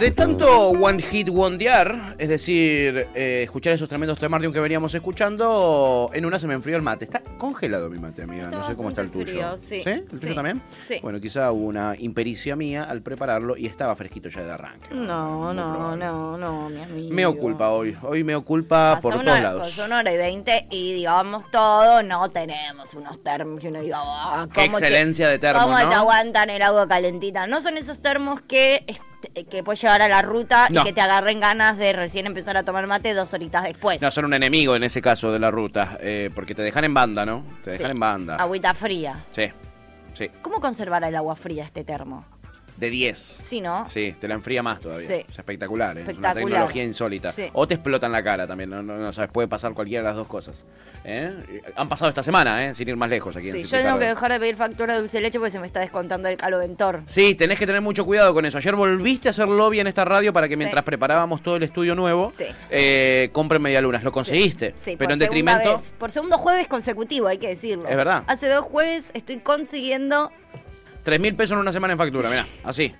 De tanto One Hit Wondear, es decir, eh, escuchar esos tremendos temardium que veníamos escuchando, en una se me enfrió el mate. Está congelado mi mate, amiga. Está no sé cómo está el tuyo. frío, sí. ¿El tuyo Sí. también? Sí. Bueno, quizá hubo una impericia mía al prepararlo y estaba fresquito ya de arranque. No, no, probable. no, no, mi amigo. Me oculpa hoy. Hoy me oculpa Pasó por todos lados. una hora y veinte y digamos todo, no tenemos unos termos que uno diga, "Ah, Qué ¿cómo te- excelencia de termo, ¿Cómo ¿no? te aguantan el agua calentita? No son esos termos que, que puedes llevar a la ruta No. y que te agarren ganas de recién empezar a tomar mate dos horitas después. No, son un enemigo en ese caso de la ruta, eh, porque te dejan en banda, ¿no? Te dejan Sí. en banda. Agüita fría. Sí, sí. ¿Cómo conservar el agua fría este termo? De 10. Sí, ¿no? Sí, te la enfría más todavía. Sí. Es espectacular, ¿eh? es una Espectacular. tecnología insólita. Sí. O te explota en la cara también, no, no, no sabes, puede pasar cualquiera de las dos cosas. ¿eh? Han pasado esta semana, ¿eh? sin ir más lejos aquí en Sí, yo Cítrica tengo que dejar de pedir factura de dulce leche porque se me está descontando el caloventor. Sí, tenés que tener mucho cuidado con eso. Ayer volviste a hacer lobby en esta radio para que Sí. mientras preparábamos todo el estudio nuevo, Sí. eh, compren medialunas. Lo conseguiste, Sí, pero en detrimento... vez. por segundo jueves consecutivo, hay que decirlo. Es verdad. Hace dos jueves estoy consiguiendo. Tres mil pesos en una semana en factura, mirá, así.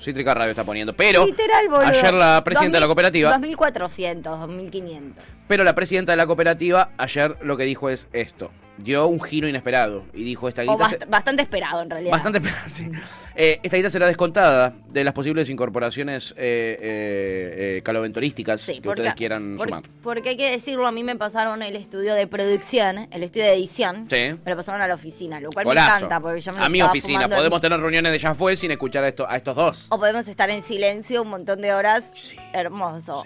Cítrica Radio está poniendo. Pero literal, ayer la presidenta de la 2000, cooperativa... 2400, 2500. Pero la presidenta de la cooperativa ayer lo que dijo es esto. Dio un giro inesperado y dijo esta O guita... se- bastante esperado, en realidad. Bastante esperado, sí. Eh, esta guita será descontada de las posibles incorporaciones eh, eh, eh, caloventorísticas Sí, que ustedes quieran por- sumar. Porque hay que decirlo, a mí me pasaron el estudio de producción, el estudio de edición. Sí. Me lo pasaron a la oficina, lo cual me encanta porque yo me lo a mi oficina. en- Podemos tener reuniones de ya fue sin escuchar a, esto, a estos dos. O podemos estar en silencio un montón de horas. Sí. Hermoso.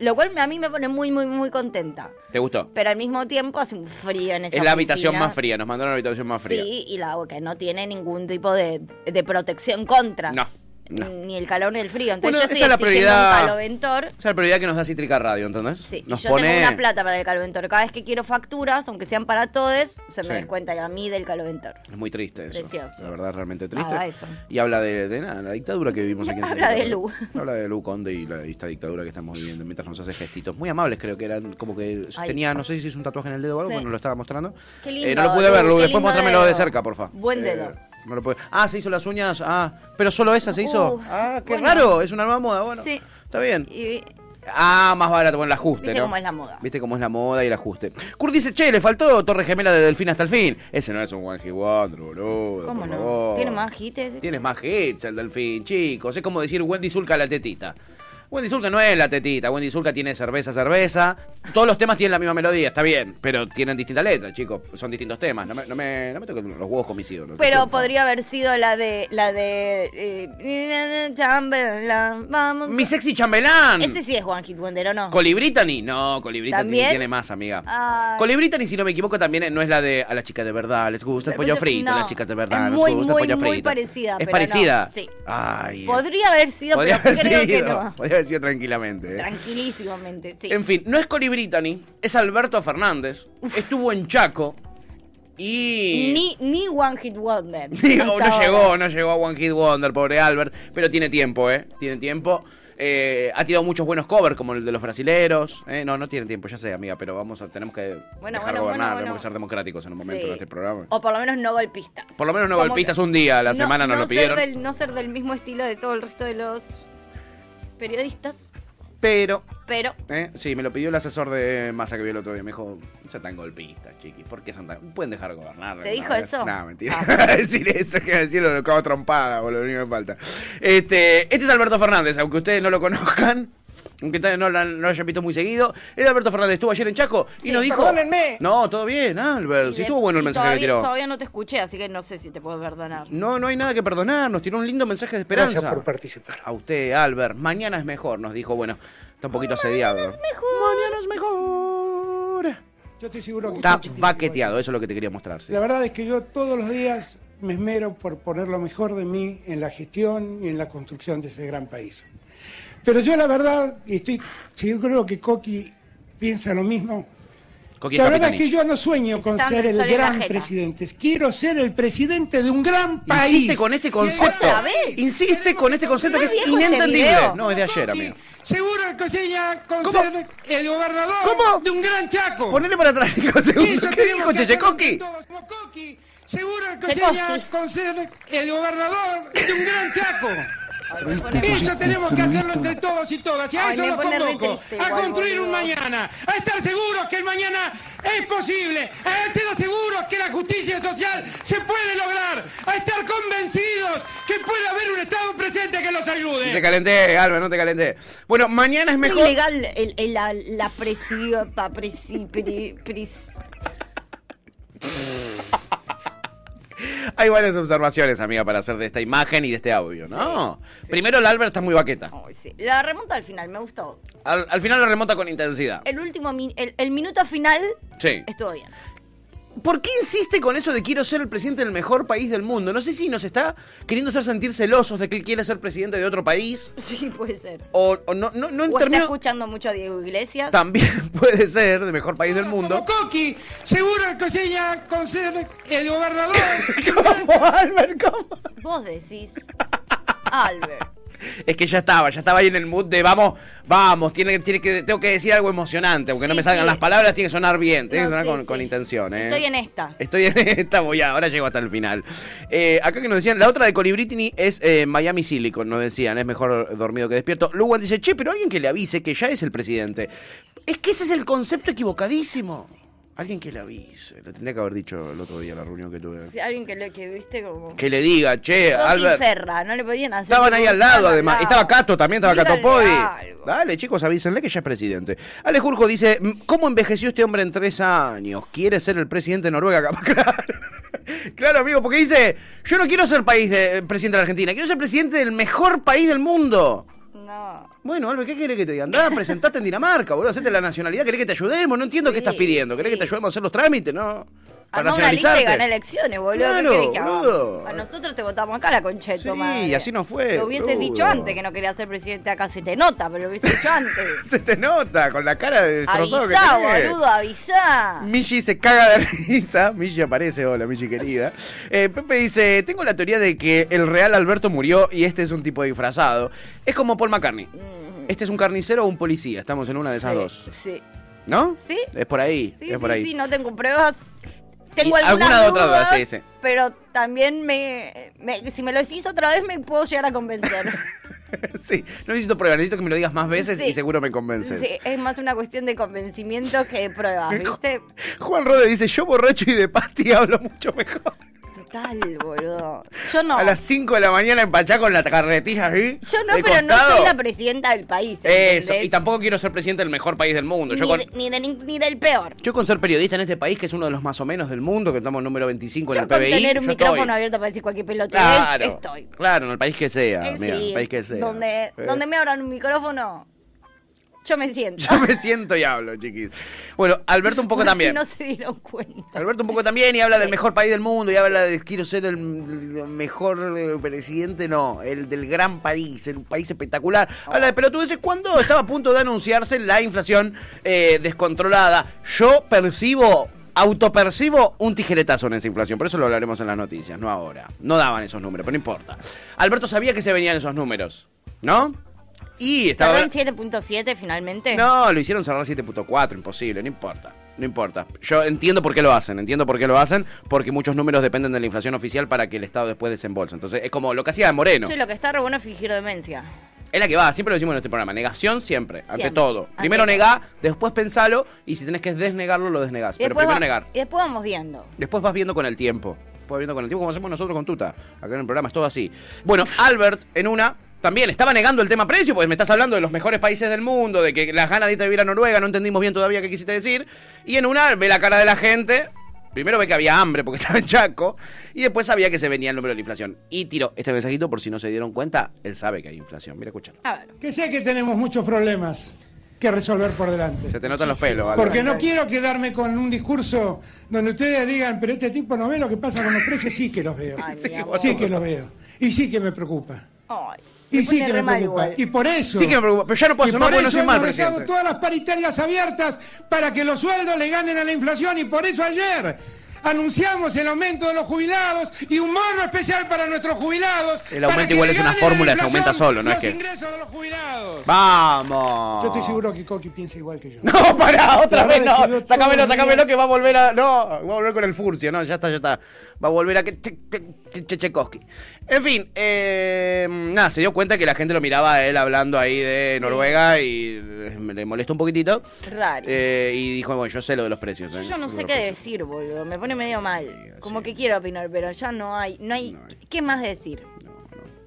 Lo cual a mí me pone muy, muy, muy contenta. ¿Te gustó? Pero al mismo tiempo hace un frío en esa Es la habitación más fría. Nos mandaron la habitación más fría. Sí, y la que no tiene ningún tipo de, de protección contra. No, no. Ni el calor ni el frío. Entonces Bueno, yo esa estoy es la prioridad. un caloventor. Esa es la prioridad que nos da Cítrica Radio, ¿entendés? Sí, nos y yo pone... tengo una plata para el caloventor. Cada vez que quiero facturas, aunque sean para todos, se me Sí. descuenta a mí del caloventor. Es muy triste eso. Precioso. La verdad, realmente triste. Eso. Y habla de, de nada, la dictadura que vivimos aquí en Habla de. Lu. Habla de Lu Conde y la, y esta dictadura que estamos viviendo mientras nos hace gestitos. Muy amables, creo que eran como que Ay. tenía, no sé si es un tatuaje en el dedo o algo, Sí. bueno, lo estaba mostrando. Qué lindo, Eh, no lo pude ver, Lu, después lindo muéstramelo de cerca, porfa. Buen Eh, dedo. No lo pude- Ah, se hizo las uñas. Ah, pero solo esa se hizo. Uh, ah, qué bueno. raro, es una nueva moda, bueno. Sí. Está bien. Y Ah, más barato, bueno, el ajuste, Viste ¿no? cómo es la moda. Viste cómo es la moda y el ajuste. Kurt dice, che, le faltó Torre Gemela de Delfín hasta el fin. Ese no es un One Hit Wonder, boludo. ¿Cómo no? favor. ¿Tiene más hits? Tienes más hits el Delfín, chicos. Es como decir Wendy Zulka la tetita. Wendy Zulka no es la tetita. Wendy Zulka tiene cerveza, cerveza. Todos los temas tienen la misma melodía, está bien. Pero tienen distintas letras, chicos. Son distintos temas. No me, no me, no me toquen los huevos con mis ídolos. Pero podría haber sido la de. La de. Eh, Chamberlain, vamos. Mi sexy chambelán. Ese sí es One Hit Wonder, ¿o no? Colibritani, no, Colibritani tiene más, amiga. Colibritani, si no me equivoco, también no es la de a las chicas de verdad, les gusta el pollo frito, no, a las chicas de verdad, es les muy, gusta muy, el pollo muy frito. parecida, Es pero parecida. sí. Ay. Podría haber sido, podría pero haber creo sido, que no. Podría sido tranquilamente. eh. Tranquilísimamente, sí. En fin, no es Colibritani, es Alberto Fernández. Estuvo en Chaco y. Ni, ni One Hit Wonder. No ahora. llegó, no llegó a One Hit Wonder, pobre Albert, pero tiene tiempo, ¿eh? Tiene tiempo. Eh, ha tirado muchos buenos covers, como el de los brasileros. ¿eh? No, no tiene tiempo, ya sé, amiga, pero vamos a, tenemos que Bueno, dejar bueno, gobernar, bueno, tenemos que ser democráticos en un momento Sí. de este programa. O por lo menos no golpistas. Por lo menos no Como golpistas un día a la semana nos lo ser pidieron. del- no ser del mismo estilo de todo el resto de los periodistas, Pero, pero ¿eh? sí, me lo pidió el asesor de Massa que vio el otro día. Me dijo, no sean tan golpistas, chiquis. ¿Por qué son tan.? Pueden dejar gobernar. ¿Te dijo vez?". eso? No, mentira. Ah. decir eso, que decirlo, lo cago trompada, boludo, lo único que me falta. Este, este es Alberto Fernández, aunque ustedes no lo conozcan. Aunque no, lo- no lo hayan visto muy seguido. Es Alberto Fernández, estuvo ayer en Chaco y Sí, nos dijo. perdónenme. No, todo bien, Albert. de- estuvo bueno el mensaje todavía, que tiró. Todavía no te escuché, así que no sé si te puedo perdonar. No, no hay nada que perdonar. Nos tiró un lindo mensaje de esperanza. Gracias por participar. A usted, Albert. Mañana es mejor, nos dijo. Bueno, está un poquito asediado. Mañana es mejor. Yo estoy seguro que Está baqueteado, eso es lo que te quería mostrar. sí. La verdad es que yo todos los días me esmero por poner lo mejor de mí en la gestión y en la construcción de ese gran país. Pero yo la verdad, y estoy, yo creo que Coqui piensa lo mismo, Coqui la verdad es que yo no sueño con ser el gran presidente. Quiero ser el presidente de un gran país. Insiste con este concepto. ¿Otra vez? Insiste con este concepto que ¿No es este inentendible. no, es de ayer, Coqui, amigo. Seguro que Cosella con ¿Cómo? ser el gobernador ¿Cómo? de un gran Chaco. Ponele para atrás. Eso ¿Qué dijo que Cheche Coqui? todos como Coqui. Se que sería con ser el gobernador de un gran Chaco. Eso tenemos que hacerlo entre todos y todas. Y a eso los convoco. A construir un mañana. A estar seguros que el mañana es posible. A estar seguros que la justicia social se puede lograr. A estar convencidos que puede haber un Estado presente que los No te ayude. calenté, Albert, no te calenté. Bueno, mañana es mejor. ilegal el, el- la, la presión. pa- presi- pri- pris- Hay varias observaciones, amiga, para hacer de esta imagen y de este audio, ¿no? Primero, el Albert está muy baqueta. Ay, sí. La remonta al final, me gustó. Al, al final lo remonta con intensidad. El último, el, el minuto final Sí. estuvo bien. ¿Por qué insiste con eso de quiero ser el presidente del mejor país del mundo? No sé si nos está queriendo hacer sentir celosos de que él quiere ser presidente de otro país. Sí, puede ser. O, o no, no, no O está escuchando mucho a Diego Iglesias. También puede ser del mejor país del mundo. Como Coqui, seguro que sería con ser el gobernador. ¿Cómo, Albert? ¿Cómo? Vos decís. Albert. Es que ya estaba, ya estaba ahí en el mood de vamos, vamos, tiene, tiene que, tengo que decir algo emocionante, aunque no me salgan sí. las palabras, tiene que sonar bien, tiene No, que sonar sí, con, con intención, ¿eh? Estoy en esta. Estoy en esta, voy a, ahora llego hasta el final. Eh, acá que nos decían, la otra de Colibritini es eh, Miami Silicon, nos decían, es mejor dormido que despierto. Luwan dice, che, pero alguien que le avise que ya es el presidente. Es que ese es el concepto equivocadísimo. Alguien que le avise, lo tendría que haber dicho el otro día en la reunión que tuve. Sí, alguien que, le, que viste como. Que le diga, che, Coqui y Albert. Ferra, no le podían hacer. Estaban ahí al lado, al además. lado. Estaba Cato también, estaba Cato Podi. Dale, chicos, avísenle que ya es presidente. Ale Jurjo dice: ¿Cómo envejeció este hombre en tres años? ¿Quiere ser el presidente de Noruega? Claro. Claro, amigo, porque dice: Yo no quiero ser país de, presidente de la Argentina, quiero ser presidente del mejor país del mundo. No. Bueno, Albert, ¿qué querés que te diga? Andá, presentate en Dinamarca, boludo, hacete la nacionalidad, ¿querés que te ayudemos? No entiendo qué estás pidiendo. ¿Querés sí. que te ayudemos a hacer los trámites? No. Para Armá una lista y nacionalizarte. gané elecciones, boludo. Claro, ¿Qué querés que boludo. A nosotros te votamos acá la tu Sí, y así no fue, Lo hubieses boludo. dicho antes que no querías ser presidente acá. Se te nota, pero lo hubieses dicho antes. Se te nota con la cara de destrozado que avisá, tenés. boludo, avisá. Michi se caga de risa. Michi aparece, hola Michi querida. Eh, Pepe dice, tengo la teoría de que el real Alberto murió y este es un tipo disfrazado. Es como Paul McCartney. Este es un carnicero o un policía. Estamos en una de esas Sí, dos. Sí. ¿No? Sí. Es por ahí. Sí, es sí, por ahí. sí, no tengo pruebas. Tengo Y algunas alguna otra duda, sí, sí. Pero también me, me- si me lo decís otra vez me puedo llegar a convencer. sí, no necesito pruebas, necesito que me lo digas más veces Sí. y seguro me convences. sí, es más una cuestión de convencimiento que de pruebas, ¿viste? Juan Rode dice, yo borracho y de pasti hablo mucho mejor. Total, boludo. Yo no. A las 5 de la mañana empachá con la carretilla así. Yo no, pero no costado. soy la presidenta del país. Eso, ¿entendés? y tampoco quiero ser presidente del mejor país del mundo. Yo ni, con, de- ni, de ni del peor. yo con ser periodista en este país, que es uno de los más o menos del mundo, que estamos número 25 en Yo el con PBI. tener un yo micrófono estoy. abierto para decir cualquier pelotudez, Claro, estoy. claro, en el país que sea, Eh, en sí, el país que sea. Donde, Eh. donde me abran un micrófono, yo me siento. Yo me siento y hablo, chiquis. Bueno, Alberto un poco Por si también. no se dieron cuenta. Alberto un poco también y habla del mejor país del mundo y habla de quiero ser el, el mejor eh, presidente, no, el del gran país, el país espectacular. Habla de pelotudeces cuando estaba a punto de anunciarse la inflación eh, descontrolada. Yo percibo, autopercibo un tijeretazo en esa inflación, por eso lo hablaremos en las noticias, no ahora. No daban esos números, pero no importa. Alberto sabía que se venían esos números, ¿no? Y estaba... ¿Cerró en 7.7 finalmente? No, lo hicieron cerrar 7.4, imposible, no importa. No importa. Yo entiendo por qué lo hacen, entiendo por qué lo hacen, porque muchos números dependen de la inflación oficial para que el Estado después desembolse. Entonces, es como lo que hacía Moreno. Che, lo que está re bueno es fingir demencia. Es la que va, siempre lo decimos en este programa. Negación siempre, ante todo. ante Primero todo. negá, después pensalo, y si tenés que desnegarlo, lo desnegás. Pero primero va- negar. y después vamos viendo. Después vas viendo con el tiempo. Después vas viendo con el tiempo, como hacemos nosotros con Tuta. Acá en el programa es todo así. Bueno, Albert, en una, también estaba negando el tema precio, porque me estás hablando de los mejores países del mundo, de que las ganas de irte a vivir a Noruega, no entendimos bien todavía qué quisiste decir. Y en una, ve la cara de la gente. Primero ve que había hambre porque estaba en Chaco. Y después sabía que se venía el número de la inflación. Y tiró este mensajito por si no se dieron cuenta. Él sabe que hay inflación. Mira, escúchalo. A ver. Que sé que tenemos muchos problemas que resolver por delante. Se te notan los pelos. Porque no quiero quedarme con un discurso donde ustedes digan, pero este tipo no ve lo que pasa con los precios. Sí que los veo. Ay. Sí que los veo. Y sí que me preocupa. Ay, Y sí que me preocupa. igual. Y por eso. Sí que me preocupa. Pero ya no puedo y hacer más por porque no soy mal presidente. todas las paritarias abiertas para que los sueldos le ganen a la inflación. Y por eso ayer, anunciamos el aumento de los jubilados y un bono especial para nuestros jubilados. El aumento igual es una fórmula, se aumenta solo, no es los que- ingresos de los jubilados. ¡Vamos! Yo estoy seguro que Coqui piensa igual que yo. No, pará, otra vez no. sácamelo días- que va a volver a. No, va a volver con el furcio, no, ya está, ya está. Va a volver a que. che- che- che- Chechkovsky. En fin, eh, nada, se dio cuenta que la gente lo miraba a él hablando ahí de Noruega y eh, le molestó un poquitito. Raro. Eh, y dijo, bueno, yo sé lo de los precios. Yo eh, ya no sé qué precios. decir, boludo. Me pone medio mal. Como que quiero opinar, pero ya no hay, no hay, ¿qué más decir?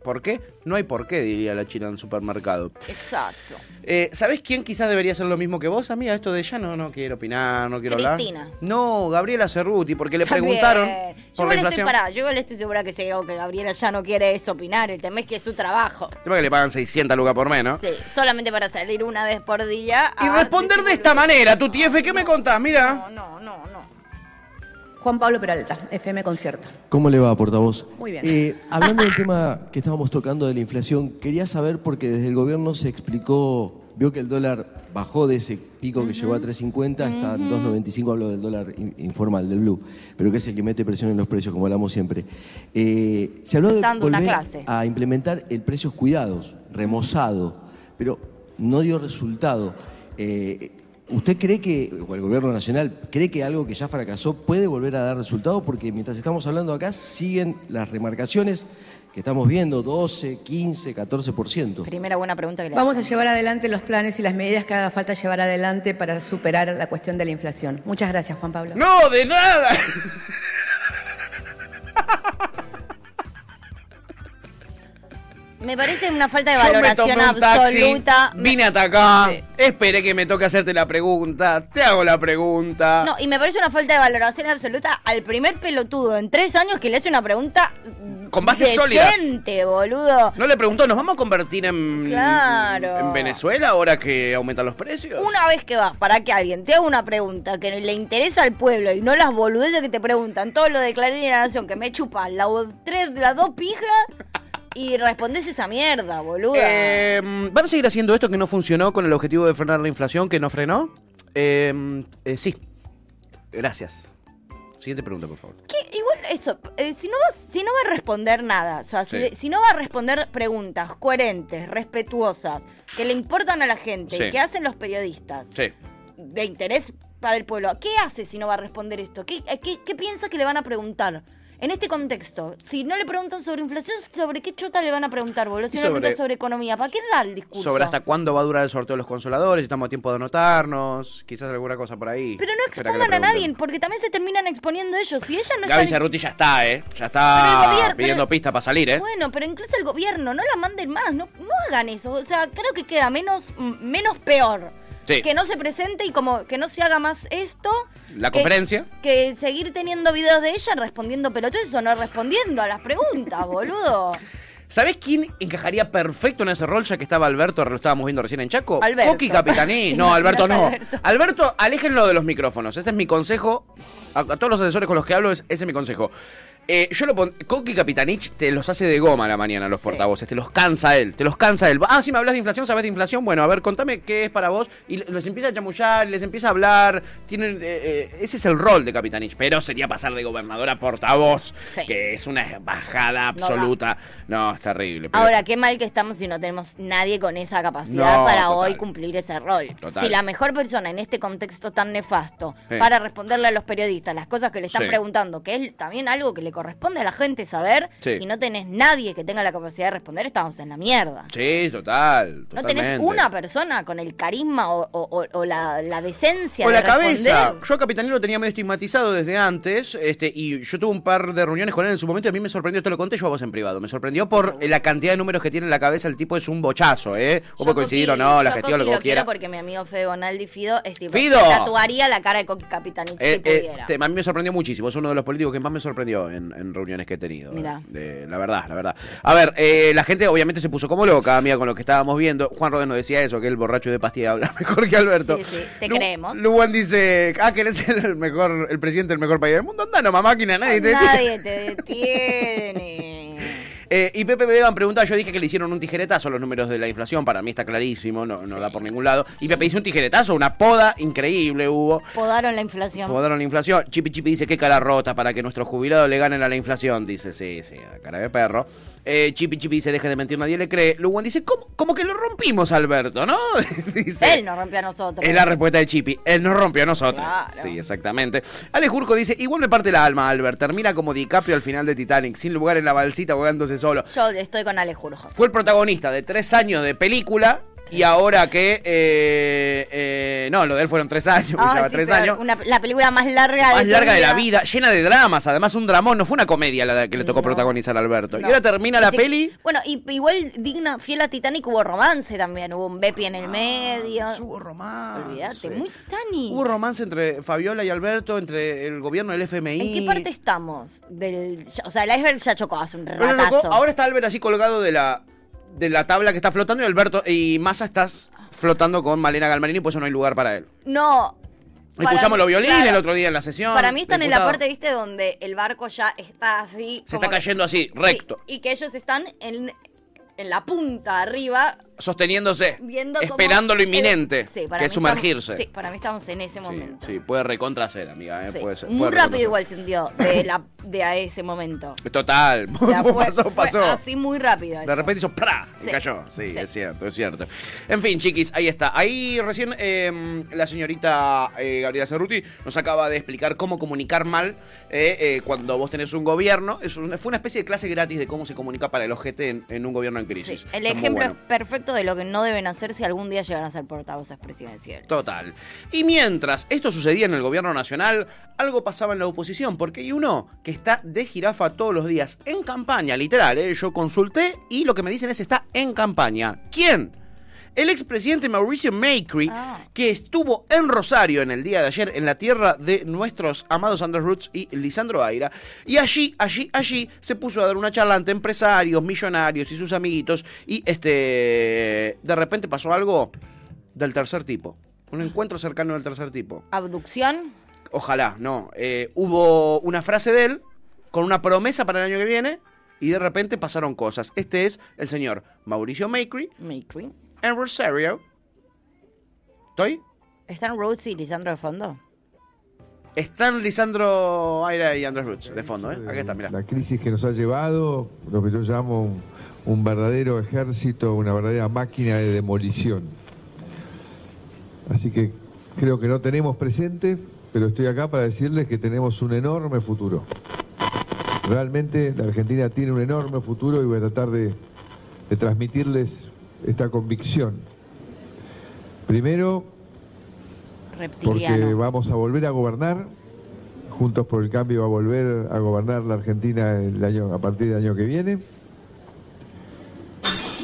¿Por qué? No hay por qué, diría la china en el supermercado. Exacto. Eh, ¿Sabés quién quizás debería hacer lo mismo que vos, amiga? Esto de ya no, no quiero opinar, no quiero Cristina. hablar. No, Gabriela Cerruti, porque le preguntaron por Yo la estoy inflación. pará, yo igual estoy segura que digo que Gabriela ya no quiere es opinar, el tema es que es su trabajo. El tema es que le pagan 600 lucas por mes, ¿no? Sí, solamente para salir una vez por día. Y responder de esta manera, tu TF, ¿qué me contás? Mira. No, no, no. Juan Pablo Peralta, FM Concierto. ¿Cómo le va, portavoz? Muy bien. Eh, hablando del tema que estábamos tocando de la inflación, quería saber, porque desde el gobierno se explicó, vio que el dólar bajó de ese pico que llegó a 3.50 hasta 2.95, hablo del dólar in- informal, del blue, pero que es el que mete presión en los precios, como hablamos siempre. Eh, se habló de Dando una volver clase. a implementar el precios cuidados, remozado, pero no dio resultado. Eh, ¿Usted cree que, o el gobierno nacional, cree que algo que ya fracasó puede volver a dar resultado? Porque mientras estamos hablando acá, siguen las remarcaciones que estamos viendo, 12, 15, 14%. Primera buena pregunta que le Vamos a llevar adelante los planes y las medidas que haga falta llevar adelante para superar la cuestión de la inflación. Muchas gracias, Juan Pablo. No, de nada. Me parece una falta de Yo me valoración tomé un taxi, absoluta. Vine hasta acá, Sí. esperé que me toque hacerte la pregunta, te hago la pregunta. No, y me parece una falta de valoración absoluta al primer pelotudo en tres años que le hace una pregunta Con bases sólidas. decente, boludo. ¿No le preguntó, ¿nos vamos a convertir en, Claro. en Venezuela ahora que aumentan los precios? Una vez que vas para que alguien te haga una pregunta que le interesa al pueblo y no las boludeces que te preguntan, todo lo de Clarín y la Nación, que me chupas la, tres, las dos pijas y respondes esa mierda, boluda. Eh, ¿Van a seguir haciendo esto que no funcionó con el objetivo de frenar la inflación, que no frenó? Eh, eh, sí. Gracias. Siguiente pregunta, por favor. Igual eso, eh, si, no va, si no va a responder nada, o sea, si, Sí. si no va a responder preguntas coherentes, respetuosas, que le importan a la gente, Sí. que hacen los periodistas, Sí. de interés para el pueblo, ¿qué hace si no va a responder esto? ¿Qué, eh, qué, qué piensa que le van a preguntar? En este contexto, si no le preguntan sobre inflación, ¿sobre qué chota le van a preguntar, boludo? Si no le sobre- preguntan sobre economía, ¿para qué da el discurso? Sobre hasta cuándo va a durar el sorteo de los consoladores, si estamos a tiempo de anotarnos, quizás alguna cosa por ahí. Pero no expongan a nadie, porque también se terminan exponiendo ellos. Si ella no Gaby está... Cerruti ya está, ¿eh? Ya está gobierno- pidiendo pero- pista para salir, ¿eh? Bueno, pero incluso el gobierno, no la manden más, no, no hagan eso. O sea, creo que queda menos, m- menos peor. Sí. Que no se presente y como que no se haga más esto. La que- conferencia. Que seguir teniendo videos de ella respondiendo pelotudes o no respondiendo a las preguntas, boludo. ¿Sabés quién encajaría perfecto en ese rol ya que estaba Alberto, lo estábamos viendo recién en Chaco? Alberto. Coqui Capitaní. ¿Te No, Alberto no. Alberto, Alberto? aléjenlo de los micrófonos. Ese es mi consejo. A, a todos los asesores con los que hablo, es, ese es mi consejo. Eh, yo lo pon... Coqui Capitanich te los hace de goma a la mañana los Sí. portavoces, te los cansa él, te los cansa él. Ah, si me hablas de inflación, sabes de inflación, bueno, a ver, contame qué es para vos. Y les empieza a chamullar, les empieza a hablar. Tienen, eh, eh, ese es el rol de Capitanich, pero sería pasar de gobernador a portavoz, Sí. que es una bajada No da. absoluta. No, es terrible. pero- Ahora, qué mal que estamos si no tenemos nadie con esa capacidad No, para total. hoy cumplir ese rol. Total. Si la mejor persona en este contexto tan nefasto Sí. para responderle a los periodistas las cosas que le están Sí. preguntando, que es también algo que le corresponde a la gente saber, Sí. y no tenés nadie que tenga la capacidad de responder, estamos en la mierda. Sí, total. No tenés una persona con el carisma o, o- o- o la, la decencia O de la cabeza. Yo a Capitanino lo tenía medio estigmatizado desde antes, este, y yo tuve un par de reuniones con él en su momento y a mí me sorprendió, esto lo conté yo a vos en privado, me sorprendió por la cantidad de números que tiene en la cabeza, el tipo es un bochazo, ¿eh? Yo puede coincidir o no, la gestión, lo que quieras. porque mi amigo Fede Bonaldi Fido es tipo, tatuaría la cara de Coqui Capitanich Eh, si eh, pudiera. te- a mí me sorprendió muchísimo, es uno de los políticos que más me sorprendió en, en reuniones que he tenido. Mirá. De- la verdad, la verdad. A ver, eh, la gente obviamente se puso como loca, amiga, con lo que estábamos viendo. Juan Rodeno decía eso, que el borracho de pastilla habla mejor que Alberto. Sí, sí, te Lu- creemos. Luan dice, ah, querés ser el mejor, el presidente del mejor país del mundo. Anda, no, máquina, nadie te Nadie te detiene. Eh, y Pepe Beban pregunta, yo dije que le hicieron un tijeretazo a los números de la inflación, para mí está clarísimo, no, no da por ningún lado. Y Pepe hizo un tijeretazo, una poda increíble hubo. Podaron la inflación. Podaron la inflación. Chipi Chipi dice que cara rota para que nuestros jubilados le ganen a la inflación. Dice, sí, sí, a cara de perro. Eh, Chipi Chipi dice, deje de mentir, nadie le cree. Luwan dice, ¿cómo, como que lo rompimos, Alberto, ¿no? dice. Él nos rompió a nosotros. Es la respuesta de Chipi. Él nos rompió a nosotros. Claro. Sí, exactamente. Ale Jurco dice, igual me parte la alma, Albert. Termina como DiCaprio al final de Titanic, sin lugar en la balsita, ahogándose solo. Yo estoy con Ale Jurjo. Fue el protagonista de tres años de película. Y ahora que. eh, eh, no, lo de él fueron tres años, Ah, lleva sí, tres años. una- la película más larga Más de larga de la vida, llena de dramas, además un dramón, no fue una comedia la que le tocó No. protagonizar a Alberto. No. Y ahora termina la peli. Bueno, y igual digna, fiel a Titanic hubo romance también, hubo un Bepi en el medio. Ah, Hubo romance. Olvídate, muy Titanic. Hubo romance entre Fabiola y Alberto, entre el gobierno del FMI. ¿En qué parte estamos? Del, o sea, el iceberg ya chocó hace un Pero ratazo. loco, ahora está Albert así colgado de la de la tabla que está flotando y Alberto y Massa estás flotando con Malena Galmarini, pues eso no hay lugar para él. No. Escuchamos los violines claro. el otro día en la sesión. Para mí están en la parte, viste, donde el barco ya está así. Se está que- cayendo así, recto, Sí, y que ellos están en, en la punta arriba, sosteniéndose, viendo esperando lo inminente, Sí, para que es sumergirse. estamos- sí, para mí estamos en ese Sí, momento. sí, puede recontra ser, amiga. eh, Sí. puede ser, Muy puede rápido igual se hundió de, la, de a ese momento. Total, O sea, fue, pasó, fue pasó. así muy rápido. De repente hizo ¡pra! y Sí, cayó. Sí, sí. es cierto, es cierto. En fin, chiquis, ahí está. Ahí recién eh, la señorita eh, Gabriela Cerruti nos acaba de explicar cómo comunicar mal eh, cuando vos tenés un gobierno. Es un- fue una especie de clase gratis de cómo se comunica para el ojete en, en un gobierno en crisis. Sí, el Está ejemplo bueno. es perfecto de lo que no deben hacer si algún día llegan a ser portavoces presidenciales. Total. Y mientras esto sucedía en el gobierno nacional, algo pasaba en la oposición, porque hay uno que está de jirafa todos los días en campaña, literal. ¿eh? Yo consulté y lo que me dicen es está en campaña. ¿Quién? El expresidente Mauricio Macri, Ah. que estuvo en Rosario en el día de ayer, en la tierra de nuestros amados Andrés Roots y Lisandro Aira, y allí, allí, allí se puso a dar una charla ante empresarios, millonarios y sus amiguitos, y este, de repente pasó algo del tercer tipo. Un encuentro cercano del tercer tipo. Abducción, Ojalá, no. Eh, hubo una frase de él con una promesa para el año que viene y de repente pasaron cosas. Este es el señor Mauricio Macri Macri. En Rosario. ¿Estoy? ¿Están Rhodes y Lisandro de fondo? Están Lisandro Aira y Andrés Roots de fondo, ¿eh? Aquí está, mirá. La crisis que nos ha llevado, lo que yo llamo un, un verdadero ejército, una verdadera máquina de demolición. Así que creo que no tenemos presente, pero estoy acá para decirles que tenemos un enorme futuro. Realmente la Argentina tiene un enorme futuro y voy a tratar de, de transmitirles esta convicción. Primero, porque vamos a volver a gobernar. Juntos por el Cambio va a volver a gobernar la Argentina el año, a partir del año que viene.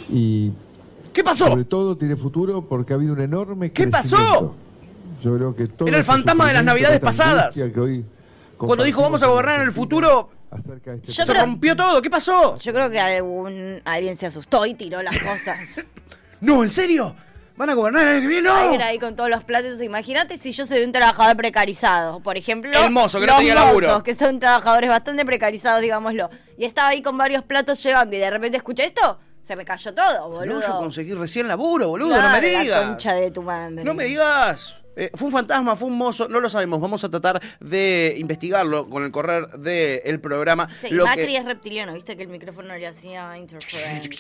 Y ¿Qué pasó? sobre todo tiene futuro porque ha habido un enorme ¿Qué pasó? crecimiento. Yo creo que todo Era el este fantasma de las Navidades pasadas. angustia que hoy Cuando dijo vamos a gobernar en el futuro, acerca de este Yo se creo- rompió todo. ¿Qué pasó? Yo creo que algún, alguien se asustó y tiró las cosas. No, ¿en serio? ¿Van a gobernar el año que viene? ¡No! Alguien ahí con todos los platos. Imagínate si yo soy un trabajador precarizado, por ejemplo. El mozo, que no los tenía laburo. mozos, que son trabajadores bastante precarizados, digámoslo. Y estaba ahí con varios platos llevando y de repente escuché esto, se me cayó todo, Si boludo. no, yo conseguí recién laburo, boludo, no me la digas. concha de tu madre. No me digas. Eh, fue un fantasma, fue un mozo, no lo sabemos. Vamos a tratar de investigarlo con el correr del programa. Che, y Lo Macri que- es reptiliano, viste que el micrófono le hacía interferencia.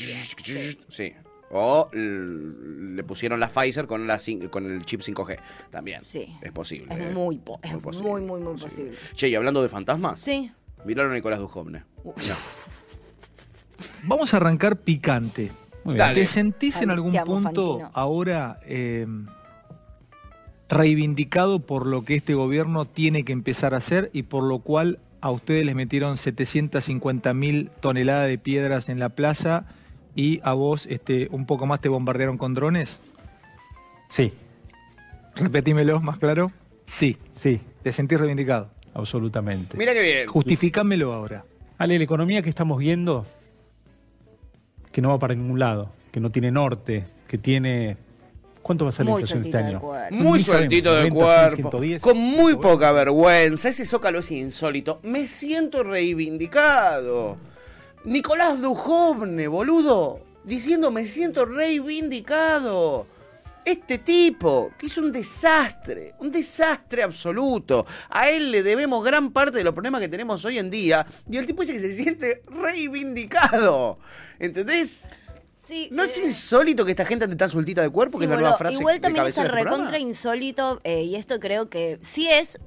Sí. Sí. O le pusieron la Pfizer con, la, con el chip 5G. También. Sí. Es posible. Es eh. muy po- es posible, muy, muy, muy posible. Che, y hablando de fantasmas. Sí. Miraron a Nicolás Dujovne. Vamos a arrancar picante. Muy bien. ¿Te sentís en algún amo, punto Fantino. ahora eh, reivindicado por lo que este gobierno tiene que empezar a hacer y por lo cual a ustedes les metieron 750 mil toneladas de piedras en la plaza y a vos este, un poco más te bombardearon con drones? Sí, Repetímelo más claro. Sí. sí, ¿Te sentís reivindicado? absolutamente. Mira qué bien. Justificámelo ahora. Ale, la economía que estamos viendo, que no va para ningún lado, que no tiene norte, que tiene... ¿Cuánto va a ser la inflación este año? Muy sueltito de 90, cuerpo, 110. con muy poca vergüenza. Ese zócalo es insólito. Me siento reivindicado. Nicolás Dujovne, boludo, diciendo me siento reivindicado. Este tipo, que es un desastre, un desastre absoluto. A él le debemos gran parte de los problemas que tenemos hoy en día. Y el tipo dice que se siente reivindicado. ¿Entendés? Sí, ¿No es eh, insólito que esta gente ande tan sueltita de cuerpo? Sí, que es la boludo, nueva frase Igual también es el recontra programa. insólito, eh, y esto creo que sí es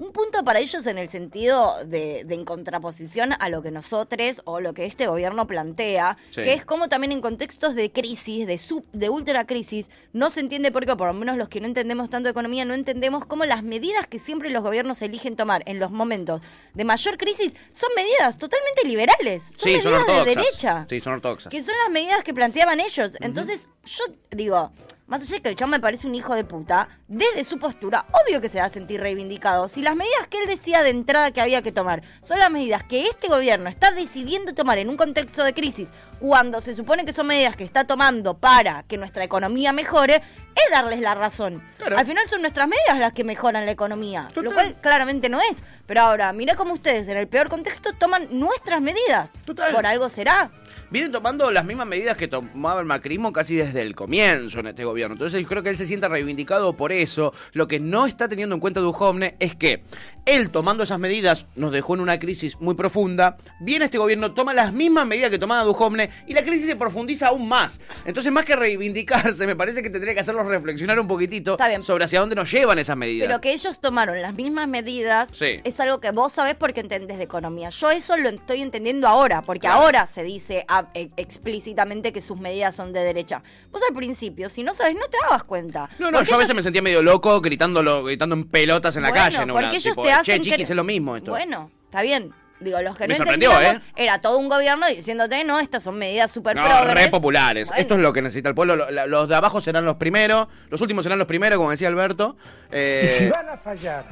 un punto para ellos en el sentido de, de en contraposición a lo que nosotros o lo que este gobierno plantea, Sí. que es como también en contextos de crisis, de sub, de ultra crisis, no se entiende por qué, por lo menos los que no entendemos tanto de economía, no entendemos cómo las medidas que siempre los gobiernos eligen tomar en los momentos de mayor crisis son medidas totalmente liberales, son Sí, son medidas de ortodoxas. derecha. Sí, son ortodoxas. Que son las medidas que planteaban ellos. Entonces, yo digo, más allá de que el chabón me parece un hijo de puta, desde su postura, obvio que se va a sentir reivindicado. Si las medidas que él decía de entrada que había que tomar son las medidas que este gobierno está decidiendo tomar en un contexto de crisis, cuando se supone que son medidas que está tomando para que nuestra economía mejore, es darles la razón. Claro. Al final son nuestras medidas las que mejoran la economía, lo cual claramente no es. Pero ahora, mirá cómo ustedes en el peor contexto toman nuestras medidas. Total. Por algo será. Vienen tomando las mismas medidas que tomaba el macrismo casi desde el comienzo en este gobierno. Entonces yo creo que él se siente reivindicado por eso. Lo que no está teniendo en cuenta Duhovne es que él tomando esas medidas nos dejó en una crisis muy profunda. Viene este gobierno, toma las mismas medidas que tomaba Duhovne y la crisis se profundiza aún más. Entonces más que reivindicarse, me parece que tendría que hacerlos reflexionar un poquitito sobre hacia dónde nos llevan esas medidas. Pero que ellos tomaron las mismas medidas Sí. es algo que vos sabés porque entendés de economía. Yo eso lo estoy entendiendo ahora, porque ahora se dice e- explícitamente que sus medidas son de derecha. Vos al principio, si no sabes, no te dabas cuenta. No, no, Porque yo a veces ellos- me sentía medio loco gritándolo, gritando en pelotas en la calle, ¿no? porque Una- ellos tipo, te hacen che, chiquis, cre- es lo mismo esto. Bueno, está bien. Digo, los que Me no sorprendió, ¿eh? era todo un gobierno diciéndote, no, estas son medidas súper No, progres. re populares. Bueno. Esto es lo que necesita el pueblo. Los de abajo serán los primeros, los últimos serán los primeros, como decía Alberto. Eh, Y si van a fallar,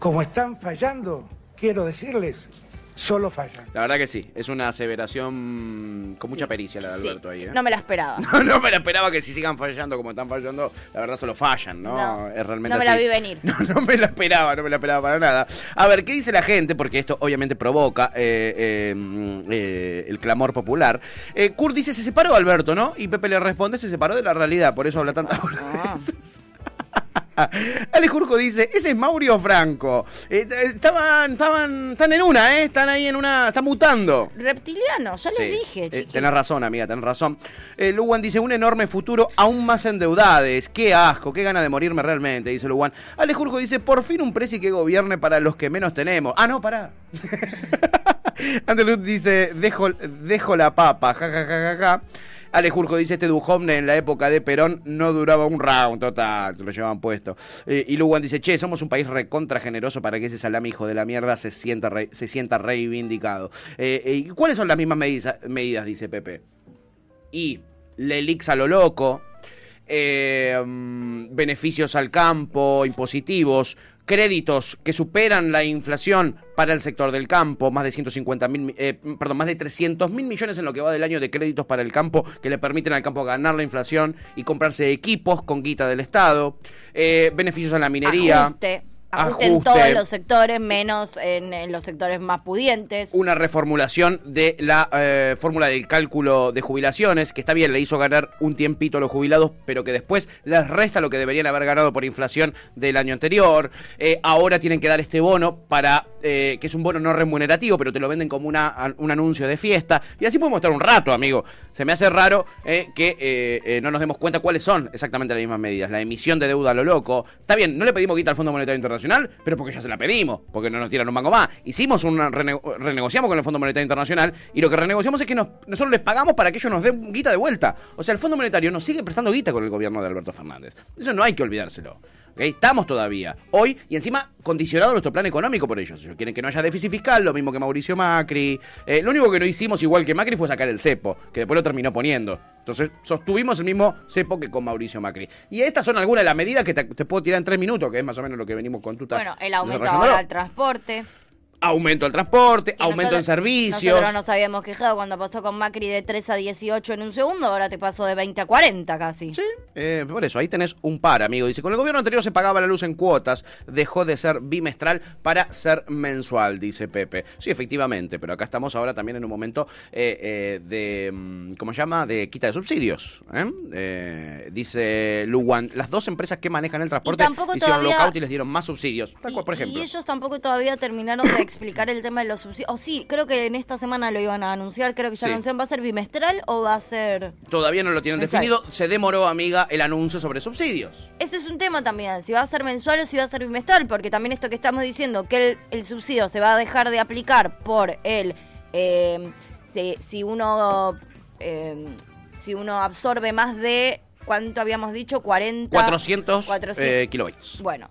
como están fallando, quiero decirles, solo fallan. La verdad que sí, es una aseveración con mucha Sí, pericia la de sí. Alberto ahí. ¿eh? No me la esperaba. No, no me la esperaba que si sigan fallando como están fallando, la verdad solo fallan, ¿no? No, es realmente no me la vi venir. No, no me la esperaba, no me la esperaba para nada. A ver, ¿qué dice la gente? Porque esto obviamente provoca eh, eh, eh, el clamor popular. Eh, Kurt dice, se separó Alberto, ¿no? Y Pepe le responde, se separó de la realidad, por eso habla tantas Ah. Ale Jurco dice, ese es Maurio Franco. Eh, estaban, estaban, están en una, ¿eh? Están ahí en una, están mutando. Reptiliano, ya Sí. les dije, Eh, tenés razón, amiga, tenés razón. Eh, Luwan dice, un enorme futuro, aún más endeudades. Qué asco, qué gana de morirme realmente, dice Luwan. Ale Jurjo dice, por fin un presi que gobierne para los que menos tenemos. Ah, no, pará. Andeluz dice, dejo, dejo la papa, ja, ja, ja, ja, ja. Ale Jurjo dice, este Duhovne en la época de Perón no duraba un round, total, se lo llevaban puesto. Eh, y Luwan dice, che, somos un país recontra generoso para que ese salami hijo de la mierda se sienta, re- se sienta reivindicado. Eh, eh, ¿y ¿Cuáles son las mismas medidas, medidas, dice Pepe? Y Lelix a lo loco, eh, mm, beneficios al campo, impositivos, créditos que superan la inflación para el sector del campo, más de 150 mil, eh, perdón, más de 300 mil millones en lo que va del año de créditos para el campo que le permiten al campo ganar la inflación y comprarse equipos con guita del Estado, eh, beneficios a la minería. Ajuste en todos los sectores, menos en, en los sectores más pudientes. una reformulación de la eh, fórmula del cálculo de jubilaciones, que está bien, le hizo ganar un tiempito a los jubilados, pero que después les resta lo que deberían haber ganado por inflación del año anterior. Eh, ahora tienen que dar este bono para, eh, que es un bono no remunerativo, pero te lo venden como una, un anuncio de fiesta. Y así podemos estar un rato, amigo. Se me hace raro que no nos demos cuenta cuáles son exactamente las mismas medidas. La emisión de deuda a lo loco. Está bien, no le pedimos guita al Fondo Monetario Internacional, pero porque ya se la pedimos, porque no nos tiran un mango más. Hicimos una rene- renegociamos con el Fondo Monetario Internacional y lo que renegociamos es que nos- nosotros les pagamos para que ellos nos den guita de vuelta. O sea, el Fondo Monetario nos sigue prestando guita con el gobierno de Alberto Fernández. Eso no hay que olvidárselo. ¿Ok? Estamos todavía, hoy, y encima condicionado nuestro plan económico por ellos. Ellos quieren que no haya déficit fiscal, lo mismo que Mauricio Macri. Eh, lo único que no hicimos igual que Macri fue sacar el cepo, que después lo terminó poniendo. Entonces, sostuvimos el mismo cepo que con Mauricio Macri. Y estas son algunas de las medidas que te, te puedo tirar en tres minutos, que es más o menos lo que venimos con tuta. Bueno, el aumento ahora al transporte. Aumento al transporte, Y aumento en servicios. Nosotros nos habíamos quejado cuando pasó con Macri de 3 a 18 en un segundo, ahora te pasó de 20 a 40 casi. Sí, eh, por eso, ahí tenés un par, amigo. Dice, con el gobierno anterior se pagaba la luz en cuotas, dejó de ser bimestral para ser mensual, dice Pepe. Sí, efectivamente, pero acá estamos ahora también en un momento eh, eh, de, mm, ¿cómo se llama? De quita de subsidios. ¿eh? Dice Luwan, las dos empresas que manejan el transporte hicieron todavía- lockout y les dieron más subsidios. Cual, por Y ejemplo. ellos tampoco todavía terminaron de explicar el tema de los subsidios. O sí, creo que en esta semana lo iban a anunciar, creo que ya Sí. anunciaron, ¿va a ser bimestral o va a ser...? Todavía no lo tienen Mensual. definido. Se demoró, amiga, el anuncio sobre subsidios. Eso es un tema también, si va a ser mensual o si va a ser bimestral, porque también esto que estamos diciendo, que el, el subsidio se va a dejar de aplicar por el... eh, si, si uno... eh, si uno absorbe más de... ¿Cuánto habíamos dicho? 40... 400, 400. eh, kilobytes. Bueno,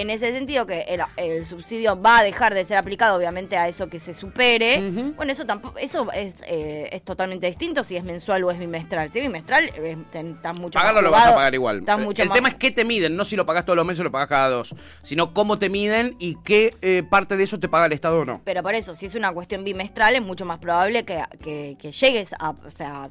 en ese sentido que el, el subsidio va a dejar de ser aplicado, obviamente, a eso que se supere. Bueno, eso tampoco, eso es, eh, es totalmente distinto si es mensual o es bimestral. Si es bimestral, eh, estás mucho Pagarlo más lo vas a pagar igual. Eh, mucho el más- tema es qué te miden, no si lo pagas todos los meses o lo pagas cada dos, sino cómo te miden y qué eh, parte de eso te paga el Estado o no. Pero por eso, si es una cuestión bimestral, es mucho más probable que, que- que llegues a. O sea,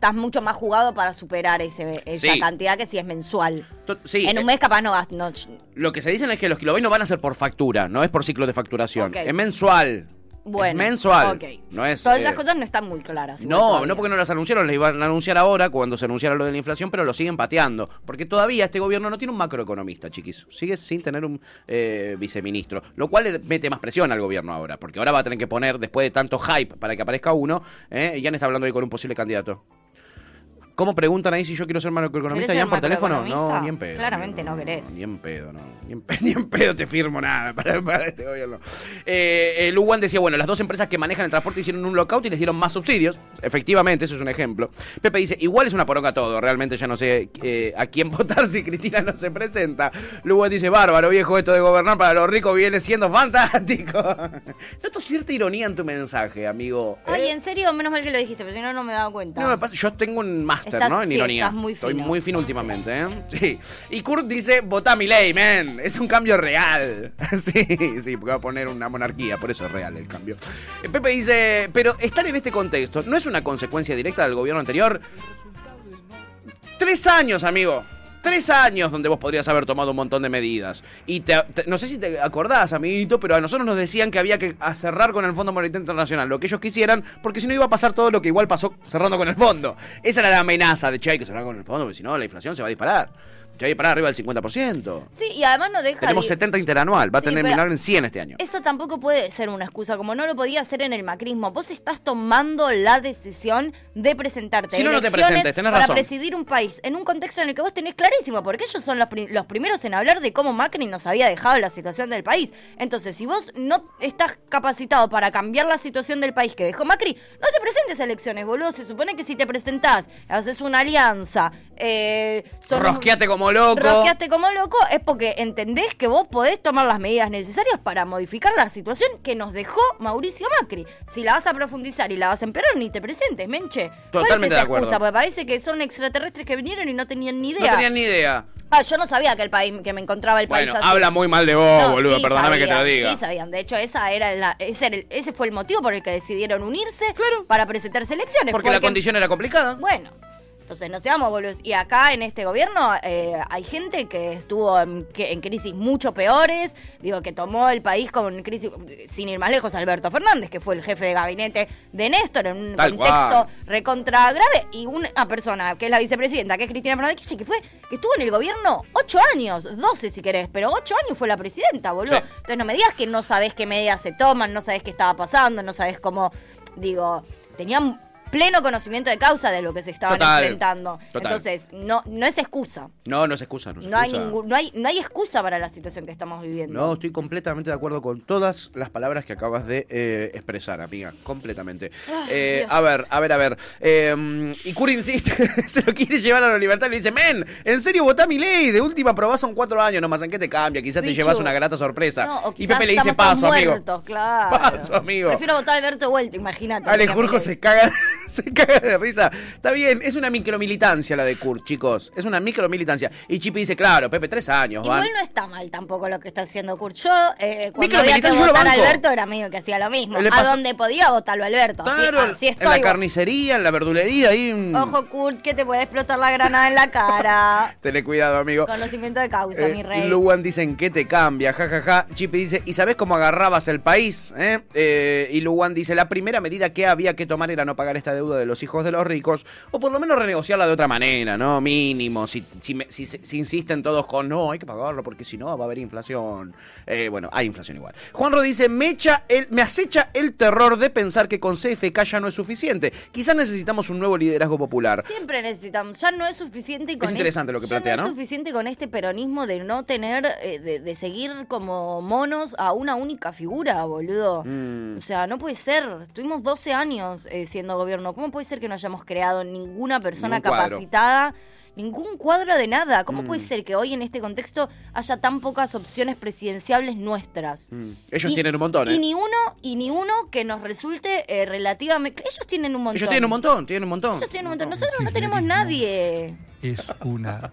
estás mucho más jugado para superar ese, esa Sí. cantidad que si es mensual. To- Sí, en un eh, mes capaz no, no lo que se dicen es que los kilobytes van a ser por factura, no es por ciclo de facturación, es mensual. Bueno, es mensual. No es. Todas eh, esas cosas no están muy claras. No, todavía. no porque no las anunciaron, las iban a anunciar ahora cuando se anunciara lo de la inflación, pero lo siguen pateando. Porque todavía este gobierno no tiene un macroeconomista, chiquis. Sigue sin tener un eh, viceministro. Lo cual le mete más presión al gobierno ahora. Porque ahora va a tener que poner, después de tanto hype para que aparezca uno, eh, Jan está hablando ahí con un posible candidato. ¿Cómo preguntan ahí si yo quiero ser macroeconomista, ¿Querés Jan, ser por teléfono? No, ni en pedo. Claramente no querés. Ni en pedo, no. Ni en, pe- ni en pedo te firmo nada para, para este gobierno. Eh, eh, Luwan decía, bueno, las dos empresas que manejan el transporte hicieron un lockout y les dieron más subsidios. Efectivamente, eso es un ejemplo. Pepe dice, igual es una poronga todo. Realmente ya no sé eh, a quién votar si Cristina no se presenta. Luwan dice, bárbaro, viejo, esto de gobernar para los ricos viene siendo fantástico. Noto cierta ironía en tu mensaje, amigo. Ay, ¿eh? en serio, menos mal que lo dijiste, pero si no, no me daba cuenta. No, me pasa, yo tengo un máster, Estás- ¿no? En sí, ironía. estás muy Estoy fino. muy fino últimamente, ¿eh? Sí. Y Kurt dice, votá mi ley, man. Es un cambio real. sí, sí, porque va a poner una monarquía, por eso es real el cambio. Eh, Pepe dice, pero estar en este contexto no es una consecuencia directa del gobierno anterior. Tres años, amigo. Tres años donde vos podrías haber tomado un montón de medidas. Y te- no sé si te acordás, amiguito, pero a nosotros nos decían que había que cerrar con el Fondo Monetario Internacional lo que ellos quisieran, porque si no iba a pasar todo lo que igual pasó cerrando con el fondo. Esa era la amenaza de che, que cerrar con el fondo, porque si no, la inflación se va a disparar. Se va a disparar arriba del 50%. Sí, y además no deja Tenemos de- 70 interanual, va a Sí, tener terminar en 100 este año. Esa tampoco puede ser una excusa, como no lo podía hacer en el macrismo. Vos estás tomando la decisión de presentarte Si no, no te presentes, tenés para razón. presidir un país en un contexto en el que vos tenés clarísimo, porque ellos son los, pri- los primeros en hablar de cómo Macri nos había dejado la situación del país. Entonces, si vos no estás capacitado para cambiar la situación del país que dejó Macri, no te presentes a elecciones, boludo. Se supone que si te presentás, haces una alianza, eh, son- Rosqueate como loco. Rosqueaste como loco es porque entendés que vos podés tomar las medidas necesarias para modificar la situación que nos dejó Mauricio Macri. Si la vas a profundizar y la vas a empeorar, ni te presentes, menche. ¿Cuál Totalmente de acuerdo. Porque parece que son extraterrestres que vinieron y no tenían ni No idea. tenían ni idea. Ah, yo no sabía que el país, que me encontraba el Bueno, país así. habla muy mal de vos, No, boludo, sí perdóname que te lo diga. Sí, sabían. De hecho, esa era la, ese, era el- ese fue el motivo por el que decidieron unirse para presentarse elecciones. Porque la condición era complicada. Bueno, entonces no seamos boludos. Y acá en este gobierno eh, hay gente que estuvo en, que- en crisis mucho peores, digo, que tomó el país con crisis, sin ir más lejos, Alberto Fernández, que fue el jefe de gabinete de Néstor, en un Tal contexto cual. recontra grave, y una persona que es la vicepresidenta, que es Cristina Fernández que fue, que estuvo en el gobierno ocho años, 12 si querés, pero ocho años fue la presidenta, boludo. Sí. Entonces no me digas que no sabés qué medidas se toman, no sabés qué estaba pasando, no sabés cómo, digo, tenían pleno conocimiento de causa de lo que se estaban Total, enfrentando. total. Entonces, no, no es excusa. No, no se excusa, no se No hay, ningún, no, hay, no hay excusa para la situación que estamos viviendo. No, estoy completamente de acuerdo con todas las palabras que acabas de eh, expresar, amiga. Completamente. Eh, a ver, a ver, a ver. Eh, y Curi insiste, se lo quiere llevar a la libertad y le dice, men, ¿en serio votá mi ley? De última probás son cuatro años nomás, ¿en qué te cambia? Quizás te llevas una grata sorpresa. No, o y Pepe le dice, paso, amigo. muertos, claro. Paso, amigo. Prefiero votar a Alberto vuelta, imagínate. Ale Jurjo se caga, Se caga de risa. Está bien, es una micromilitancia la de Kurt, chicos. Es una micromilitancia. Y Chipi dice, claro, Pepe, tres años, van. Igual no está mal tampoco lo que está haciendo Kurt. Yo, eh, cuando había que votar a. Alberto, era medio que hacía lo mismo. A donde podía votarlo Alberto. Claro, así, en estoy. la carnicería, en la verdulería, ahí. Ojo, Kurt, que te puede explotar la granada en la cara. Tené cuidado, amigo. Conocimiento de causa, Eh, mi rey. Luan dice en qué te cambia, jajaja. Chipi dice, ¿y sabés cómo agarrabas el país? eh? Eh, y Luan dice, la primera medida que había que tomar era no pagar esta deuda de los hijos de los ricos, o por lo menos renegociarla de otra manera, ¿no? Mínimo. Si, si, si- si insisten todos con, no, hay que pagarlo porque si no va a haber inflación. Eh, bueno, hay inflación igual. Juanro dice, me, echa el, me acecha el terror de pensar que con CFK ya no es suficiente. Quizás necesitamos un nuevo liderazgo popular. Siempre necesitamos. Ya no es suficiente con Es interesante lo que plantea, no ¿no? es suficiente con este peronismo de no tener, eh, de, de seguir como monos a una única figura, boludo. Mm. O sea, no puede ser. Estuvimos 12 años eh, siendo gobierno. ¿Cómo puede ser que no hayamos creado ninguna persona Ningún capacitada? Ningún cuadro de nada. ¿Cómo Mm. puede ser que hoy en este contexto haya tan pocas opciones presidenciables nuestras? Mm. Ellos Y- tienen un montón, ¿eh? Y ni uno, y ni uno que nos resulte eh, relativamente. Ellos tienen un montón. Ellos tienen un montón, tienen un montón. Ellos tienen un montón. Nosotros no tenemos nadie. Es una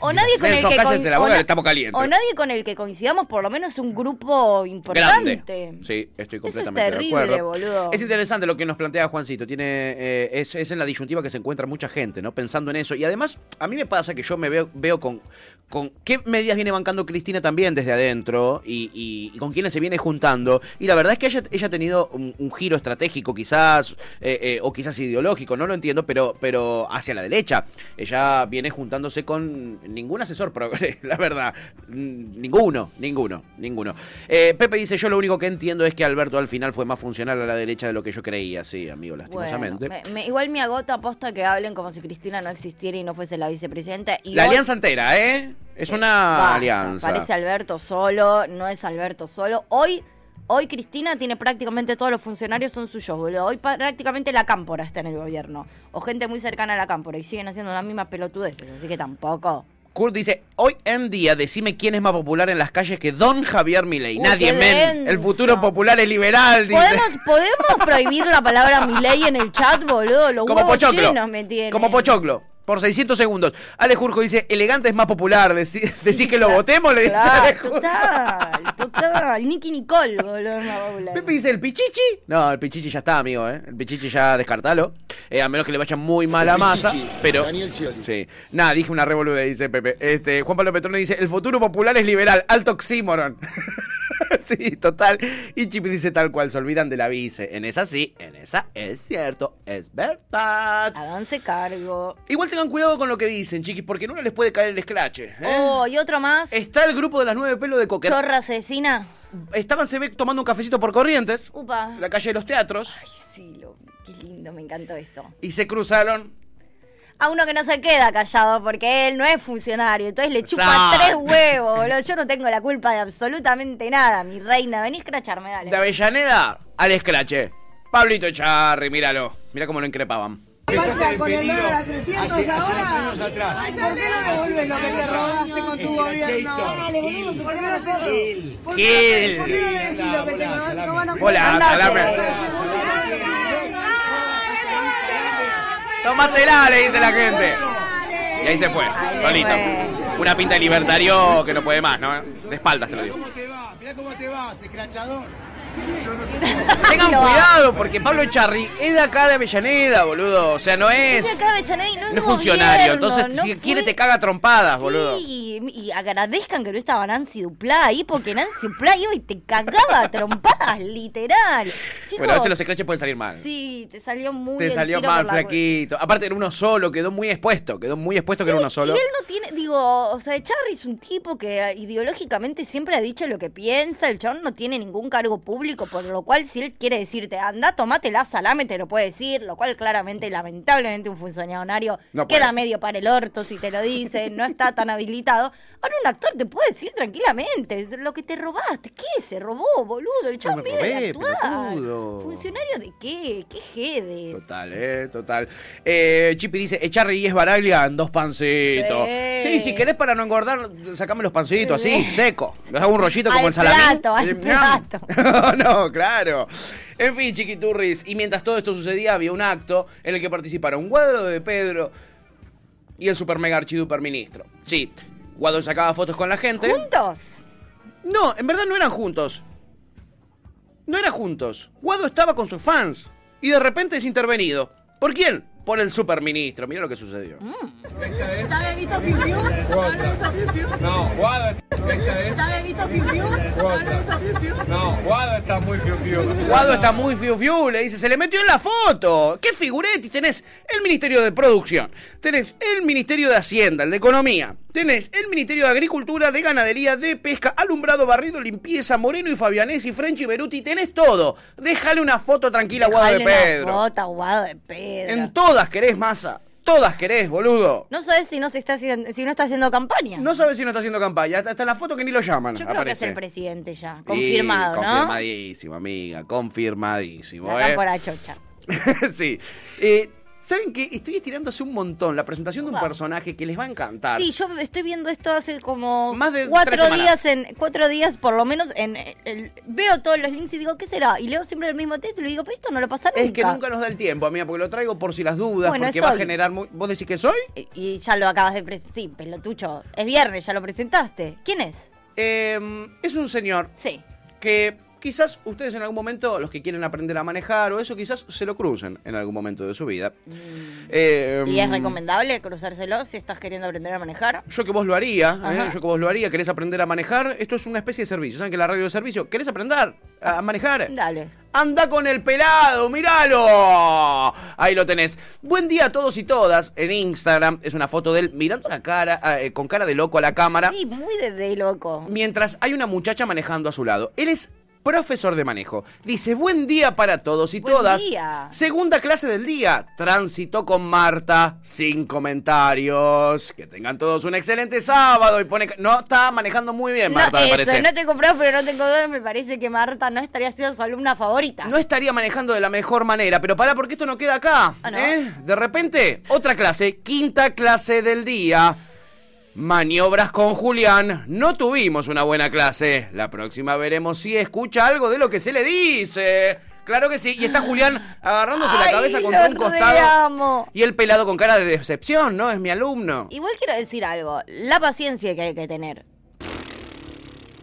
O nadie con Nelson, el que la o boca, na- que estamos calientes. O nadie con el que coincidamos por lo menos un grupo importante. Grande. Sí, estoy Eso es completamente terrible, de acuerdo. boludo. Es interesante lo que nos plantea Juancito. Tiene, eh, es, es en la disyuntiva que se encuentra mucha gente, ¿no? Pensando en eso. Y además, a mí me pasa que yo me veo, veo con, con qué medidas viene bancando Cristina también desde adentro y, y- y con quiénes se viene juntando. Y la verdad es que ella, ella ha tenido un, un giro estratégico, quizás, eh, eh, o quizás ideológico, no lo entiendo, pero, pero hacia la derecha. Ella viene juntándose con ningún asesor progre, la verdad. Ninguno, ninguno, ninguno. Eh, Pepe dice, yo lo único que entiendo es que Alberto al final fue más funcional a la derecha de lo que yo creía. Sí, amigo, lastimosamente. Bueno, me- me- igual me agota aposta que hablen como si Cristina no existiera y no fuese la vicepresidenta. Y la hoy- alianza entera, ¿eh? Es una Basta, alianza. Parece Alberto solo, no es Alberto solo. Hoy, hoy Cristina tiene prácticamente todos los funcionarios son suyos, boludo. Hoy prácticamente la cámpora está en el gobierno. O gente muy cercana a la cámpora y siguen haciendo las mismas pelotudeces, así que tampoco. Kurt dice, hoy en día decime quién es más popular en las calles que Don Javier Milei. Nadie, men. El futuro popular es liberal, dice. ¿Podemos, ¿Podemos prohibir la palabra Milei en el chat, boludo? Los Como Pochoclo. me. Como Pochoclo. Por 600 segundos. Ale Jurjo dice, elegante es más popular. Decí- Decís que lo votemos, le dice Claro, Ale Jurjo. total, total. Nicky Nicole, boludo. es más popular. Pepe dice, ¿el pichichi? No, el pichichi ya está, amigo, ¿eh? El pichichi ya descartalo. Eh, a menos que le vaya muy mal a masa. Pero. Sí. Nada, dije una revoluda, dice Pepe. Este, Juan Pablo Petrone dice, el futuro popular es liberal. Alto oxímoron. sí, total. Y Chip dice tal cual, se olvidan de la vice. En esa sí, en esa es cierto, es verdad. Háganse cargo. Igual tengan cuidado con lo que dicen, chiquis, porque en una les puede caer el escrache. ¿eh? Oh, y otro más. Está el grupo de las nueve pelos de coquet. Chorra asesina. Estaban, se ve, tomando un cafecito por Corrientes, Upa. la calle de los teatros, Ay, sí, lo, qué lindo, me encantó esto. y se cruzaron. A uno que no se queda callado porque él no es funcionario, entonces le chupa Exacto. tres huevos, boludo. Yo no tengo la culpa de absolutamente nada, mi reina. Vení a escracharme, dale. De Avellaneda al escrache. Pablito Charri, míralo. Mira cómo lo increpaban. Falta con el dólar a 300 ahora. Ay, ¿Por qué no devuelves lo que te robaste con tu gobierno? ¿por qué no te ¿Por qué no- ¿Por qué no le decís lo que te robaste? Hola, salame. Tómatela, le dice la gente. Y ahí se fue, solito. Una pinta de libertario que no puede más, ¿no? De espaldas te lo digo. te va? Mirá cómo te vas, escrachador. Tengan cuidado, porque Pablo Charri es de acá de Avellaneda, boludo. O sea, no es. Es de acá de Avellaneda y no es No es funcionario. gobierno, Entonces, no si fue- quiere, te caga a trompadas, boludo. Sí, y, y agradezcan que no estaba Nancy Duplá ahí, porque Nancy Duplá iba y te cagaba trompadas, literal. Chicos, Bueno, a veces los scratches pueden salir mal. Sí, te salió muy Te salió mal, la flaquito. Aparte era uno solo, quedó muy expuesto. Quedó muy expuesto que era uno solo. Y él no tiene, digo, o sea, Charry es un tipo que ideológicamente siempre ha dicho lo que piensa, el chabón no tiene ningún cargo público, por lo cual si él quiere decirte, anda, tomate la salame, te lo puede decir, lo cual claramente, lamentablemente, un funcionario No queda medio para el orto si te lo dice, no está tan habilitado. Ahora un actor te puede decir tranquilamente lo que te robaste. ¿Qué se robó, boludo? El me vive de actuar. ¿Funcionario de qué? ¿Qué jedes? Total, eh, total. Eh, Chipi dice, echarle y es Baraglia en dos pancitos. Sí. Sí. si querés para no engordar, sacame los pancitos así, seco. Les hago un rollito como Al el salamín. plato, al Eh, plato. no, claro. En fin, chiquiturris. Y mientras todo esto sucedía, había un acto en el que participaron Guado de Pedro y el super mega archiduper ministro. Sí, Guado sacaba fotos con la gente. ¿Juntos? No, en verdad no eran juntos. No eran juntos. Guado estaba con sus fans. Y de repente es intervenido. ¿Por quién? Por el superministro. Mira lo que sucedió. ¿Está bebito Fiu? No, Guado. ¿Está bebito Fiu Fiu? No, Guado está muy fiu. Guado está muy fiu fiu, le dice, se le metió en la foto. ¿Qué figuretti? Tenés el Ministerio de Producción, tenés el Ministerio de Hacienda, el de Economía, tenés el Ministerio de Agricultura, de Ganadería, de Pesca, Alumbrado, Barrido, Limpieza, Moreno y Fabianesi, French y Beruti, tenés todo. Déjale una foto tranquila a Guado de Dale una Pedro. foto Guado de Pedro. En todas querés masa, todas querés, boludo. No sabes si no se está haciendo, si no está haciendo campaña. No sabes si no está haciendo campaña, hasta, la foto que ni lo llaman. Yo creo que es aparece. el presidente ya, confirmado, ¿no? Confirmadísimo, amiga, confirmadísimo. La ¿eh? chocha. sí. Eh, ¿Saben qué? Estoy estirándose un montón la presentación de un Wow. personaje que les va a encantar. Sí, yo estoy viendo esto hace como Más de cuatro días en cuatro días por lo menos en veo todos los links y digo qué será y leo siempre el mismo título y digo pero esto no lo pasa nunca Es que nunca nos da el tiempo, amiga, porque lo traigo por si las dudas, Bueno, porque va a generar... muy- ¿Vos decís que soy? y, y ya lo acabas de presentar sí pelotucho es viernes ya lo presentaste quién es Eh, es un señor sí que quizás ustedes en algún momento, los que quieren aprender a manejar o eso, quizás se lo crucen en algún momento de su vida. Eh, Mm. y es recomendable cruzárselo si estás queriendo aprender a manejar Yo que vos lo haría, ¿eh? Yo que vos lo haría, querés aprender a manejar, esto es una especie de servicio. ¿Saben que la radio de servicio? ¿Querés aprender a manejar? dale Anda con el pelado, míralo. Ahí lo tenés. Buen día a todos y todas. En Instagram es una foto de él mirando la cara, eh, con cara de loco a la cámara, sí muy de, de loco mientras hay una muchacha manejando a su lado. Él es profesor de manejo. Dice, buen día para todos y Buen todas. día. Segunda clase del día. Tránsito con Marta, sin comentarios. Que tengan todos un excelente sábado. Y pone... No, está manejando muy bien, Marta, no, me eso, parece. no te he comprado pero no tengo duda me parece que Marta no estaría siendo su alumna favorita No estaría manejando de la mejor manera, pero pará porque esto no queda acá. Ah, ¿no? ¿eh? De repente, otra clase, quinta clase del día. Maniobras con Julián. No tuvimos una buena clase. La próxima veremos si escucha algo de lo que se le dice. Claro que sí. Y está Julián agarrándose la cabeza contra un costado. reamo. Y el pelado con cara de decepción, ¿no? Es mi alumno. Igual quiero decir algo, la paciencia que hay que tener.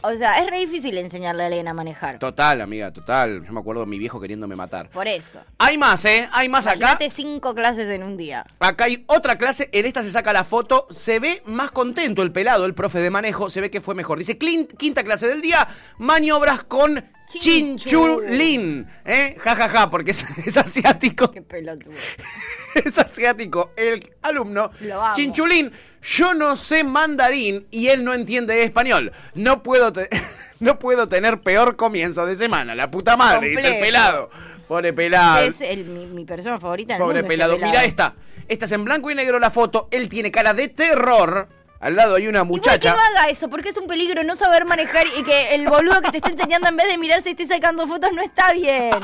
O sea, es re difícil enseñarle a Elena a manejar. Total, amiga, total. Yo me acuerdo de mi viejo queriéndome matar. Por eso. Hay más, ¿eh? Hay más acá. Imagínate cinco clases en un día. Acá hay otra clase, en esta se saca la foto, se ve más contento el pelado, el profe de manejo, se ve que fue mejor. Dice, "Clin- quinta clase del día, maniobras con. Chinchulín. ¿Eh? Ja, ja, ja, porque es, es asiático. Qué pelotudo. Es asiático el alumno. Lo amo. Chinchulín, yo no sé mandarín y él no entiende español. No puedo, te- no puedo tener peor comienzo de semana. La puta madre, dice el pelado. Pobre pelado. Es el- mi, mi persona favorita Pobre mundo, este pelado. Mira esta. Esta es en blanco y negro la foto. Él tiene cara de terror. Al lado hay una Igual que muchacha. no haga eso, porque es un peligro no saber manejar y que el boludo que te está enseñando en vez de mirarse esté sacando fotos no está bien.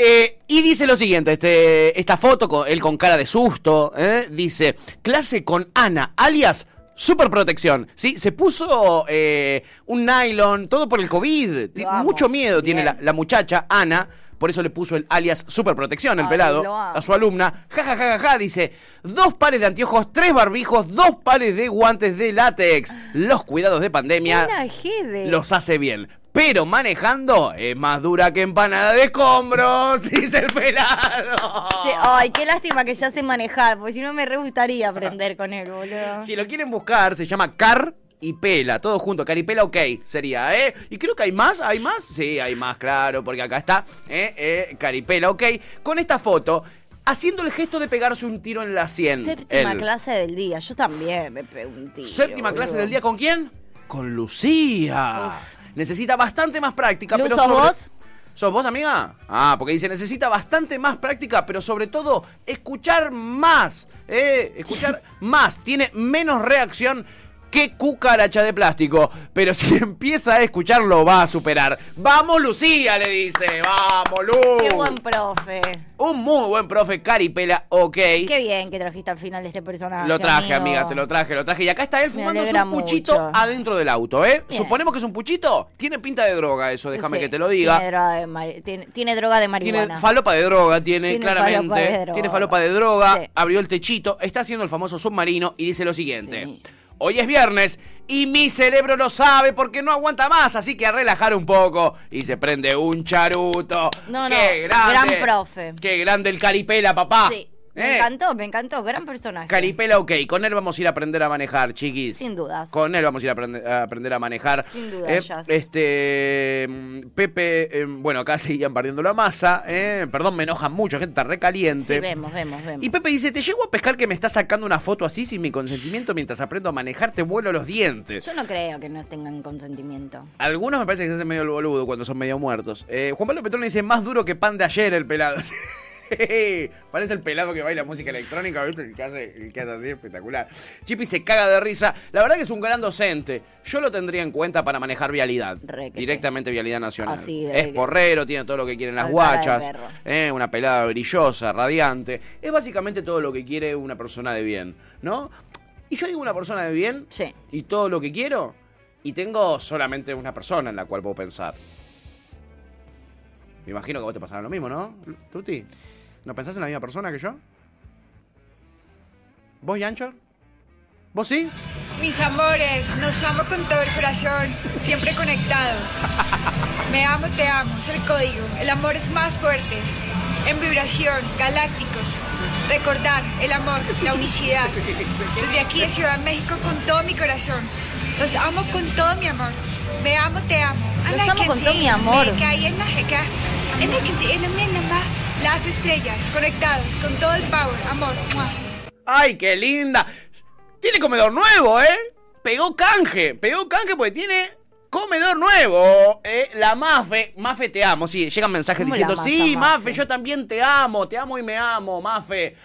Eh, y dice lo siguiente, este, esta foto, con, él con cara de susto, ¿eh? dice, clase con Ana, alias Super protección, ¿sí? Se puso eh, un nylon, todo por el COVID. Mucho miedo tiene la muchacha, Ana. Por eso le puso el alias Super protección, el Ay, pelado, a su alumna. Ja, ja, ja, ja, ja, dice, dos pares de anteojos, tres barbijos, dos pares de guantes de látex. Los cuidados de pandemia los hace bien. Pero manejando es más dura que empanada de escombros, dice el pelado. Sí, ay, qué lástima que ya sé manejar, porque si no me re gustaría aprender con él, boludo. Si lo quieren buscar, se llama Car y Pela, todo junto, Caripela OK sería, ¿eh? Y creo que hay más, ¿hay más? Sí, hay más, claro, porque acá está, ¿eh? eh Caripela OK, con esta foto, haciendo el gesto de pegarse un tiro en la sien. Séptima Él. clase del día, yo también me pego un tiro. Séptima clase del día, ¿con quién? Con Lucía. Necesita bastante más práctica, pero ¿sos sobre... vos? ¿Sos vos, amiga? Ah, porque dice, necesita bastante más práctica, pero sobre todo, escuchar más. ¿eh? Escuchar más. Tiene menos reacción qué cucaracha de plástico. Pero si empieza a escucharlo, va a superar. ¡Vamos, Lucía! Le dice. ¡Vamos, Lu! Qué buen profe. Un muy buen profe, Caripela, ok. Qué bien que trajiste al final este personaje. Lo traje, amigo. amiga, te lo traje, lo traje. Y acá está él fumándose un puchito mucho. adentro del auto, ¿eh? Bien. Suponemos que es un puchito. Tiene pinta de droga eso, déjame Sí, que te lo diga. Tiene droga de, mari- tiene- tiene droga de marihuana. Tiene falopa de droga, tiene, Tiene claramente. falopa de droga. Tiene falopa de droga, Sí. abrió el techito, está haciendo el famoso submarino y dice lo siguiente. Hoy es viernes y mi cerebro lo sabe porque no aguanta más, así que a relajar un poco. Y se prende un charuto. No, no, ¡Qué grande! gran profe. ¡Qué grande el caripela, papá! Sí. Me ¿Eh? encantó, me encantó. Gran personaje. Caripela, ok. Con él vamos a ir a aprender a manejar, chiquis. Sin dudas. Con él vamos a ir a aprender a, aprender a manejar. Sin dudas, Eh, este. mm, Pepe, eh, bueno, acá seguían perdiendo la masa. eh, perdón, me enojan mucho, gente está recaliente. Sí, vemos, vemos, vemos. Y Pepe dice: ¿Te llego a pescar que me estás sacando una foto así sin mi consentimiento mientras aprendo a manejar? Te vuelo los dientes. Yo no creo que no tengan consentimiento. Algunos me parece que se hacen medio el boludo cuando son medio muertos. Eh, Juan Pablo Petrón dice: Más duro que pan de ayer el pelado. Parece el pelado que baila música electrónica, ¿viste? El que hace, el que hace así, espectacular. Chippy se caga de risa. La verdad que es un gran docente. Yo lo tendría en cuenta para manejar vialidad. Directamente vialidad nacional. Así es porrero, tiene todo lo que quieren las Al guachas. eh, una pelada brillosa, radiante. Es básicamente todo lo que quiere una persona de bien, ¿no? Y yo digo una persona de bien Sí. y todo lo que quiero y tengo solamente una persona en la cual puedo pensar. Me imagino que a vos te pasará lo mismo, ¿no? Tuti, ¿no pensás en la misma persona que yo? ¿Vos, Yancho? ¿Vos sí? Mis amores, nos amo con todo el corazón, siempre conectados. Me amo, te amo, es el código. El amor es más fuerte. En vibración, galácticos. Recordar el amor, la unicidad. Desde aquí de Ciudad de México con todo mi corazón. Los amo con todo mi amor. Me amo, te amo. Los amo con todo mi amor. Las estrellas, conectados con todo el power, amor. ¡Mua! ¡Ay, qué linda! Tiene comedor nuevo, ¿eh? Pegó canje, pegó canje porque tiene comedor nuevo. ¿eh? La Mafe, Mafe te amo. Sí, llegan mensajes ¿Cómo diciendo, sí, Mafe, Mafe? yo también te amo, te amo y me amo, Mafe.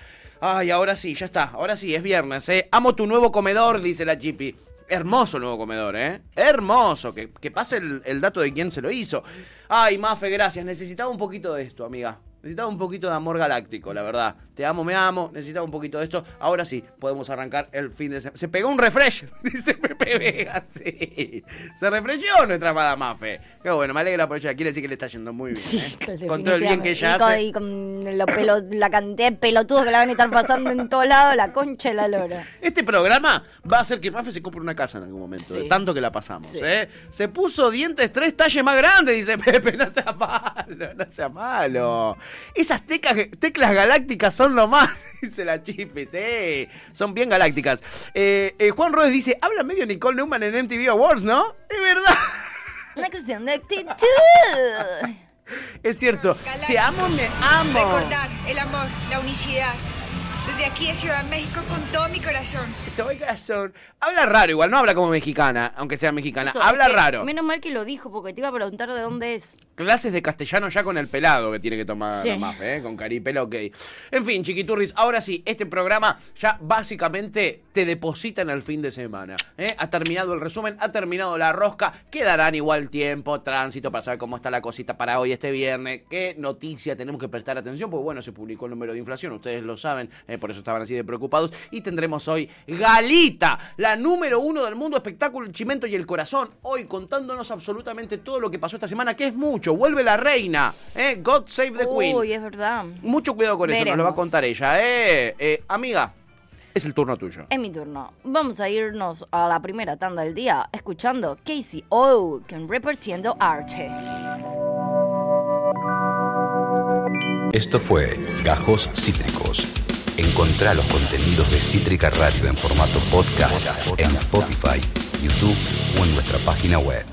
Ay, ahora sí, ya está, ahora sí, es viernes, ¿eh? Amo tu nuevo comedor, dice la Chipi. Hermoso el nuevo comedor, ¿eh? Hermoso, que, que pase el, el dato de quién se lo hizo. Ay, Mafe, gracias. Necesitaba un poquito de esto, amiga. Necesitaba un poquito de amor galáctico, la verdad. Te amo, me amo. Necesitaba un poquito de esto. Ahora sí, podemos arrancar el fin de semana. Se pegó un refresh, dice Pepe Vega. Sí. Se refresheó nuestra amada Mafe. Qué bueno, me alegra por ella. Quiere decir que le está yendo muy bien. ¿eh? Con todo el bien que ella y con, hace. y con lo pelo- la cantidad de pelotudos que la van a estar pasando en todos lados, la concha de la lora. Este programa va a hacer que Mafe se compre una casa en algún momento, de tanto que la pasamos. Sí. ¿eh? Se puso dientes tres talles más grandes, dice Pepe. No sea malo, no sea malo. Esas tecas- teclas galácticas son lo más, dice la Chipi. Sí, son bien galácticas. Eh, eh, Juan Rodríguez dice: Habla medio Nicole Newman en MTV Awards, ¿no? Es verdad. Una cuestión de actitud. Es cierto. Te amo, me amo. Recordar el amor, la unicidad. Desde aquí de Ciudad de México con todo mi corazón. Todo el corazón. Habla raro, igual, no habla como mexicana, aunque sea mexicana. Eso, habla es que raro. Menos mal que lo dijo, porque te iba a preguntar de dónde es. Clases de castellano ya con el pelado que tiene que tomar Sí. ¿eh? Con caripela, ok. En fin, chiquiturris, ahora sí, este programa ya básicamente te deposita en el fin de semana. ¿eh? Ha terminado el resumen, ha terminado la rosca. Quedarán igual tiempo, tránsito para saber cómo está la cosita para hoy, este viernes. ¿Qué noticia tenemos que prestar atención? Porque bueno, se publicó el número de inflación, ustedes lo saben, ¿eh? por eso estaban así de preocupados. Y tendremos hoy Galita, la número uno del mundo espectáculo, el chimento y el corazón. Hoy contándonos absolutamente todo lo que pasó esta semana, que es mucho. Vuelve la reina, ¿eh? God Save the Queen. Uy, es verdad. Mucho cuidado con eso, nos lo va a contar ella, ¿eh? Eh, Amiga, es el turno tuyo. Es mi turno. Vamos a irnos a la primera tanda del día escuchando Casey O con Repartiendo Arte. Esto fue Gajos Cítricos. Encontrá los contenidos de Cítrica Radio en formato podcast en Spotify, YouTube o en nuestra página web.